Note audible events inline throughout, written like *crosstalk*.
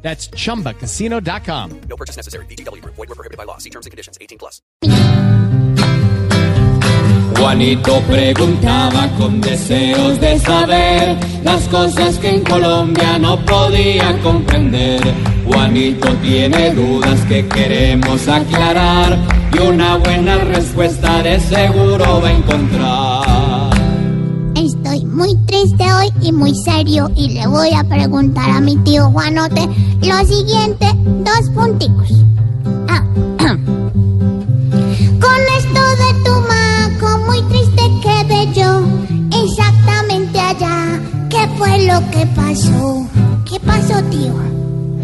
That's chumbacasino.com. No purchase necessary. BGW. Void were prohibited by law. See terms and conditions. 18 plus. Juanito preguntaba con deseos de saber las cosas que en Colombia no podía comprender. Juanito tiene dudas que queremos aclarar y una buena respuesta de seguro va a encontrar. Muy triste hoy y muy serio y le voy a preguntar a mi tío Juanote lo siguiente, dos punticos. Ah, *clears throat* Con esto de tu maco, muy triste quedé yo, exactamente allá. ¿Qué fue lo que pasó? ¿Qué pasó, tío?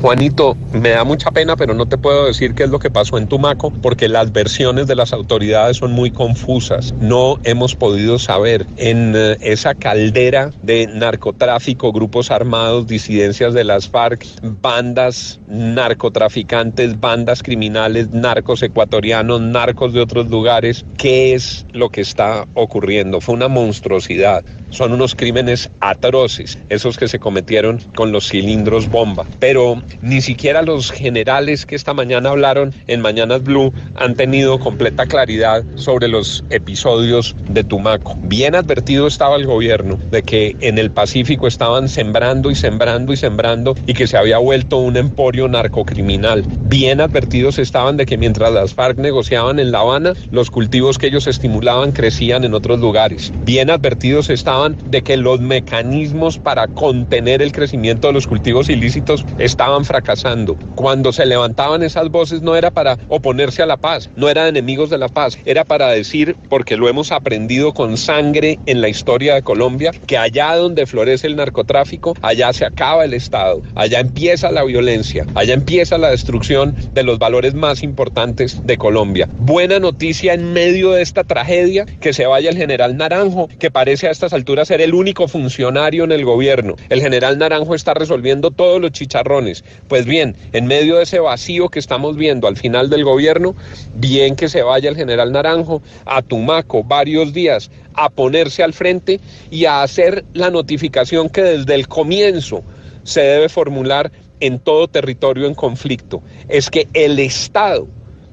Juanito, me da mucha pena, pero no te puedo decir qué es lo que pasó en Tumaco, porque las versiones de las autoridades son muy confusas. No hemos podido saber en eh, esa caldera de narcotráfico, grupos armados, disidencias de las FARC, bandas narcotraficantes, bandas criminales, narcos ecuatorianos, narcos de otros lugares, qué es lo que está ocurriendo. Fue una monstruosidad. Son unos crímenes atroces, esos que se cometieron con los cilindros bomba. Pero ni siquiera los generales que esta mañana hablaron en Mañanas Blue han tenido completa claridad sobre los episodios de Tumaco. Bien advertido estaba el gobierno de que en el Pacífico estaban sembrando y sembrando y sembrando y que se había vuelto un emporio narcocriminal. Bien advertidos estaban de que mientras las FARC negociaban en La Habana, los cultivos que ellos estimulaban crecían en otros lugares. Bien advertidos estaban de que los mecanismos para contener el crecimiento de los cultivos ilícitos estaban fracasando. Cuando se levantaban esas voces no era para oponerse a la paz, no eran enemigos de la paz, era para decir, porque lo hemos aprendido con sangre en la historia de Colombia, que allá donde florece el narcotráfico, allá se acaba el Estado, allá empieza la violencia, allá empieza la destrucción de los valores más importantes de Colombia. Buena noticia en medio de esta tragedia, que se vaya el general Naranjo, que parece a estas alturas ser el único funcionario en el gobierno. El general Naranjo está resolviendo todos los chicharrones. Pues bien, en medio de ese vacío que estamos viendo al final del gobierno, bien que se vaya el general Naranjo a Tumaco varios días a ponerse al frente y a hacer la notificación que desde el comienzo se debe formular en todo territorio en conflicto. Es que el Estado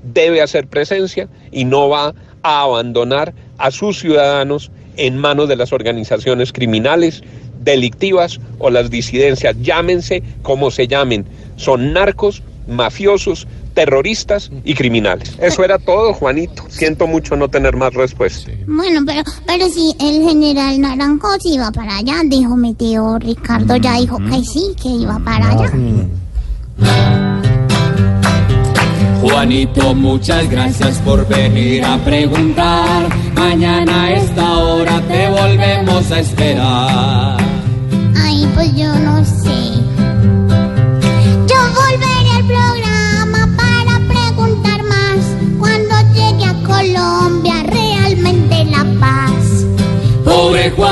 debe hacer presencia y no va a abandonar a sus ciudadanos en manos de las organizaciones criminales, delictivas o las disidencias, llámense como se llamen, son narcos, mafiosos, terroristas y criminales. Eso era todo, Juanito. Siento mucho no tener más respuesta. Bueno, pero, pero si el general Naranjo se iba para allá, dijo mi tío Ricardo, ya dijo que sí, que iba para allá. Juanito, muchas gracias por venir a preguntar. Mañana a esta hora te volvemos a esperar.